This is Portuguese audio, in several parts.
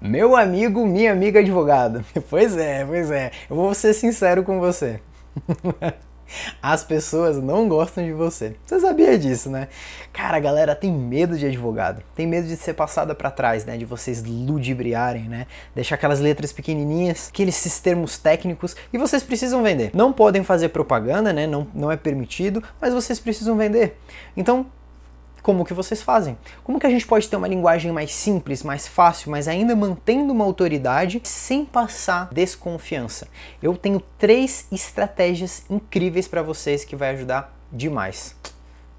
Meu amigo, minha amiga advogado. Pois é, pois é. Eu vou ser sincero com você. As pessoas não gostam de você. Você sabia disso, né? Cara, a galera tem medo de advogado. Tem medo de ser passada para trás, né? De vocês ludibriarem, né? Deixar aquelas letras pequenininhas, aqueles termos técnicos e vocês precisam vender. Não podem fazer propaganda, né? Não, não é permitido, mas vocês precisam vender. Então, como que vocês fazem? Como que a gente pode ter uma linguagem mais simples, mais fácil, mas ainda mantendo uma autoridade sem passar desconfiança? Eu tenho três estratégias incríveis para vocês que vai ajudar demais.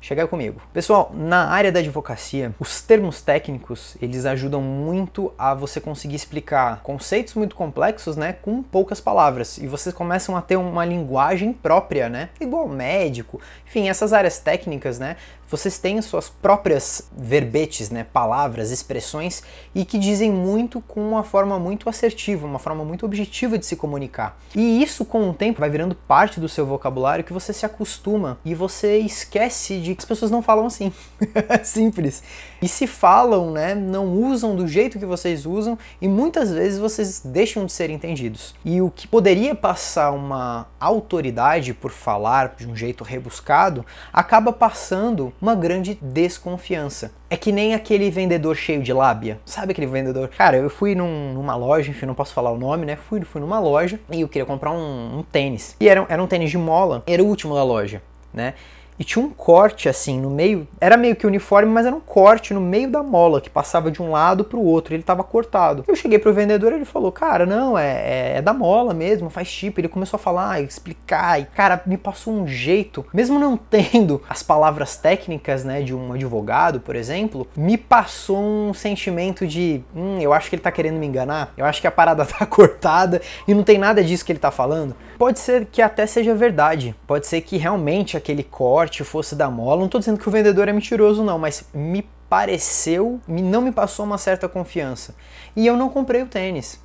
Chega comigo. Pessoal, na área da advocacia, os termos técnicos, eles ajudam muito a você conseguir explicar conceitos muito complexos, né, com poucas palavras. E vocês começam a ter uma linguagem própria, né? Igual médico. Enfim, essas áreas técnicas, né, vocês têm suas próprias verbetes, né, palavras, expressões e que dizem muito com uma forma muito assertiva, uma forma muito objetiva de se comunicar. E isso com o tempo vai virando parte do seu vocabulário que você se acostuma e você esquece de que as pessoas não falam assim. Simples. E se falam, né, não usam do jeito que vocês usam e muitas vezes vocês deixam de ser entendidos. E o que poderia passar uma autoridade por falar de um jeito rebuscado acaba passando uma grande desconfiança. É que nem aquele vendedor cheio de lábia. Sabe aquele vendedor? Cara, eu fui num, numa loja, enfim, não posso falar o nome, né? Fui, fui numa loja e eu queria comprar um, um tênis. E era, era um tênis de mola, era o último da loja, né? E tinha um corte assim no meio, era meio que uniforme, mas era um corte no meio da mola que passava de um lado para o outro, ele estava cortado. Eu cheguei pro vendedor, ele falou: "Cara, não, é, é, é, da mola mesmo, faz tipo". Ele começou a falar, explicar, e cara, me passou um jeito, mesmo não tendo as palavras técnicas, né, de um advogado, por exemplo, me passou um sentimento de, hum, eu acho que ele tá querendo me enganar. Eu acho que a parada tá cortada e não tem nada disso que ele tá falando. Pode ser que até seja verdade. Pode ser que realmente aquele corte fosse da mola. Não estou dizendo que o vendedor é mentiroso, não, mas me pareceu, não me passou uma certa confiança. E eu não comprei o tênis.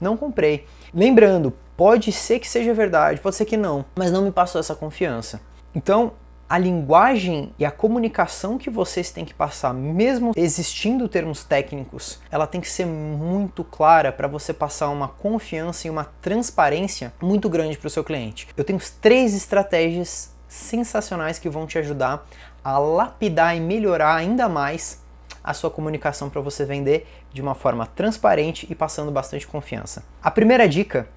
Não comprei. Lembrando, pode ser que seja verdade, pode ser que não, mas não me passou essa confiança. Então, a linguagem e a comunicação que vocês têm que passar, mesmo existindo termos técnicos, ela tem que ser muito clara para você passar uma confiança e uma transparência muito grande para o seu cliente. Eu tenho três estratégias sensacionais que vão te ajudar a lapidar e melhorar ainda mais a sua comunicação para você vender de uma forma transparente e passando bastante confiança. A primeira dica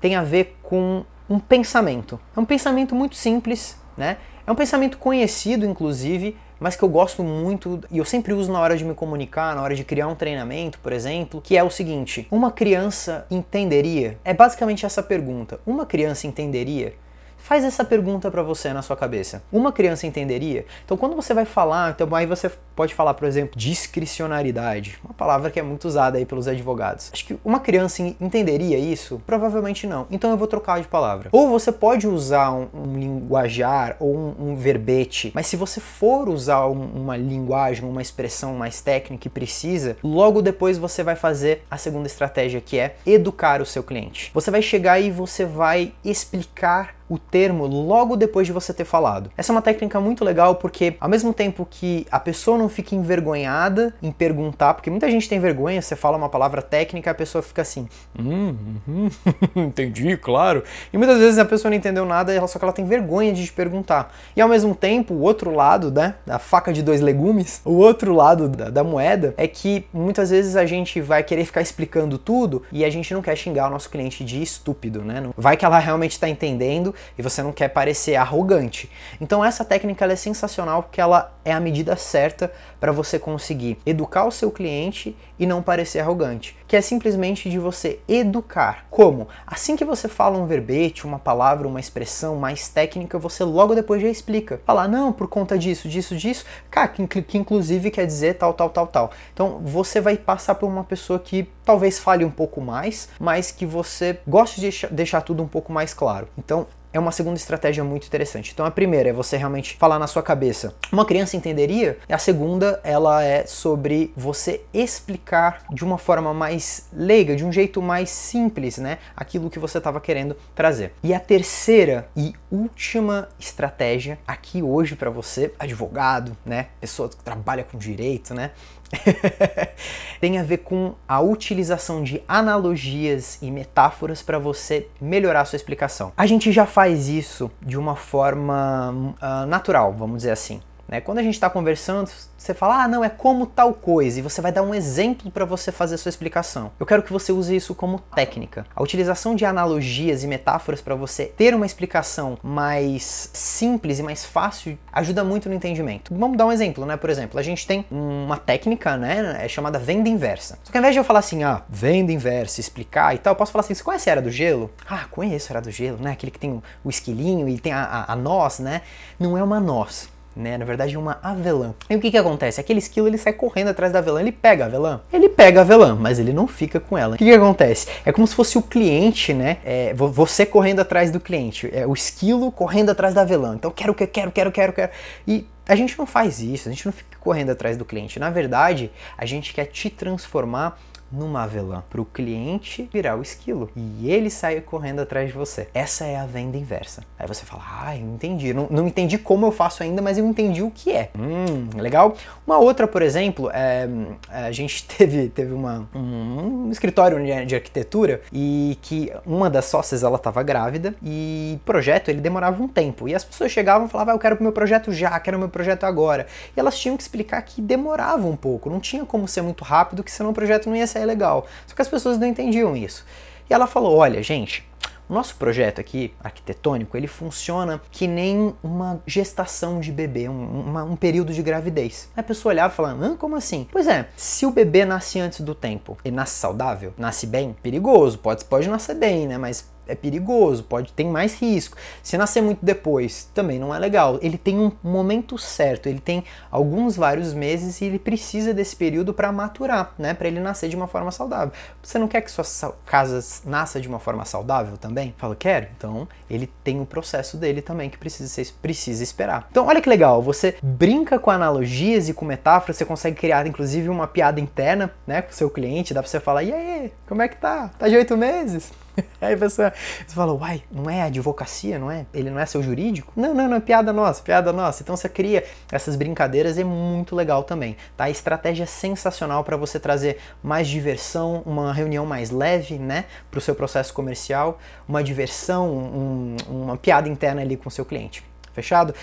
tem a ver com um pensamento. É um pensamento muito simples, né? É um pensamento conhecido, inclusive, mas que eu gosto muito e eu sempre uso na hora de me comunicar, na hora de criar um treinamento, por exemplo, que é o seguinte: uma criança entenderia? É basicamente essa pergunta. Uma criança entenderia? Faz essa pergunta para você na sua cabeça. Uma criança entenderia? Então, quando você vai falar, então aí você pode falar, por exemplo, discricionariedade, uma palavra que é muito usada aí pelos advogados. Acho que uma criança entenderia isso? Provavelmente não. Então eu vou trocar de palavra. Ou você pode usar um, um linguajar ou um, um, verbete, mas se você for usar um, uma linguagem, uma expressão mais técnica e precisa, logo depois você vai fazer a segunda estratégia que é educar o seu cliente. Você vai chegar e você vai explicar o termo logo depois de você ter falado. Essa é uma técnica muito legal porque, ao mesmo tempo que a pessoa não fica envergonhada em perguntar, porque muita gente tem vergonha, você fala uma palavra técnica, a pessoa fica assim, hum, hum entendi, claro. E muitas vezes a pessoa não entendeu nada, só que ela tem vergonha de te perguntar. E ao mesmo tempo, o outro lado, né, da faca de dois legumes, o outro lado da, da moeda é que muitas vezes a gente vai querer ficar explicando tudo e a gente não quer xingar o nosso cliente de estúpido, né? Vai que ela realmente está entendendo e você não quer parecer arrogante. Então essa técnica é sensacional porque ela é a medida certa para você conseguir educar o seu cliente e não parecer arrogante, que é simplesmente de você educar. Como? Assim que você fala um verbete, uma palavra, uma expressão mais técnica, você logo depois já explica. Falar, não, por conta disso, disso, disso, cara, que, que inclusive quer dizer tal, tal, tal, tal. Então você vai passar por uma pessoa que talvez fale um pouco mais, mas que você goste de deixar, tudo um pouco mais claro. Então é uma segunda estratégia muito interessante. Então a primeira é você realmente falar na sua cabeça. Uma criança entenderia. E a segunda, ela é sobre você explicar de uma forma mais leiga, de um jeito mais simples, né, aquilo que você estava querendo trazer. E a terceira e última estratégia aqui hoje para você, advogado, né, pessoa que trabalha com direito, né, tem a ver com a utilização de analogias e metáforas para você melhorar a sua explicação. A gente já faz isso de uma forma uh, natural, vamos dizer assim. Né? Quando a gente está conversando, você fala, ah, não, é como tal coisa, e você vai dar um exemplo para você fazer a sua explicação. Eu quero que você use isso como técnica. A utilização de analogias e metáforas para você ter uma explicação mais simples e mais fácil ajuda muito no entendimento. Vamos dar um exemplo, né? Por exemplo, a gente tem uma técnica, né, é chamada venda inversa. Só que ao invés de eu falar assim, ah, venda inversa, explicar e tal, eu posso falar assim, você conhece a Era do Gelo? Ah, conheço a Era do Gelo, né? Aquele que tem o esquilinho e tem a, a, a noz, né? Não é uma noz né? Na verdade, uma avelã. E o que que acontece? Aquele esquilo ele sai correndo atrás da avelã, ele pega a avelã. Ele pega a avelã, mas ele não fica com ela. O que que acontece? É como se fosse o cliente, né? É, você correndo atrás do cliente, é o esquilo correndo atrás da avelã. Então, quero, quero, quero, quero, quero, quero. E a gente não faz isso, a gente não fica correndo atrás do cliente. Na verdade, a gente quer te transformar numa avelã para o cliente virar o esquilo e ele sair correndo atrás de você. Essa é a venda inversa. Aí você fala, ah, eu entendi. Não, não entendi como eu faço ainda, mas eu entendi o que é. Hum, legal. Uma outra, por exemplo, é, a gente teve, teve uma, um, um escritório de, de, arquitetura e que uma das sócias ela estava grávida e o projeto ele demorava um tempo e as pessoas chegavam e falavam, ah, eu quero o meu projeto já, quero o meu projeto agora. E elas tinham que explicar que demorava um pouco, não tinha como ser muito rápido, que senão o projeto não ia ser é legal. Só que as pessoas não entendiam isso. E ela falou: olha, gente, o nosso projeto aqui, arquitetônico, ele funciona que nem uma gestação de bebê, um, uma, um período de gravidez. a pessoa olhava e falava, como assim? Pois é, se o bebê nasce antes do tempo, ele nasce saudável, nasce bem, perigoso, pode, pode nascer bem, né? Mas é perigoso, pode ter mais risco. Se nascer muito depois, também não é legal. Ele tem um momento certo, ele tem alguns vários meses e ele precisa desse período para maturar, né, para ele nascer de uma forma saudável. Você não quer que sua casa nasça de uma forma saudável também? Fala, quero. Então, ele tem o processo dele também que precisa ser, precisa esperar. Então, olha que legal, você brinca com analogias e com metáforas, você consegue criar inclusive uma piada interna, né, com o seu cliente, dá para você falar: "E aí, como é que tá? Tá de oito meses?" Aí você, você fala, uai, não é advocacia, não é? Ele não é seu jurídico? Não, não, não, é piada nossa, piada nossa. Então você cria essas brincadeiras é muito legal também, tá? Estratégia sensacional para você trazer mais diversão, uma reunião mais leve, né, para o seu processo comercial, uma diversão, um, uma piada interna ali com o seu cliente. Fechado?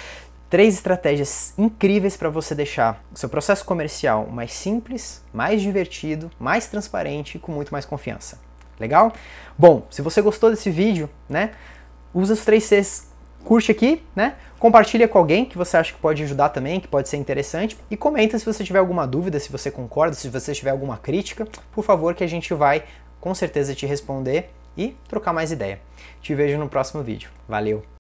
Três estratégias incríveis para você deixar o seu processo comercial mais simples, mais divertido, mais transparente e com muito mais confiança. Legal? Bom, se você gostou desse vídeo, né, usa os 3 Cs, curte aqui, né, compartilha com alguém que você acha que pode ajudar também, que pode ser interessante, e comenta se você tiver alguma dúvida, se você concorda, se você tiver alguma crítica, por favor, que a gente vai com certeza te responder e trocar mais ideia. Te vejo no próximo vídeo. Valeu!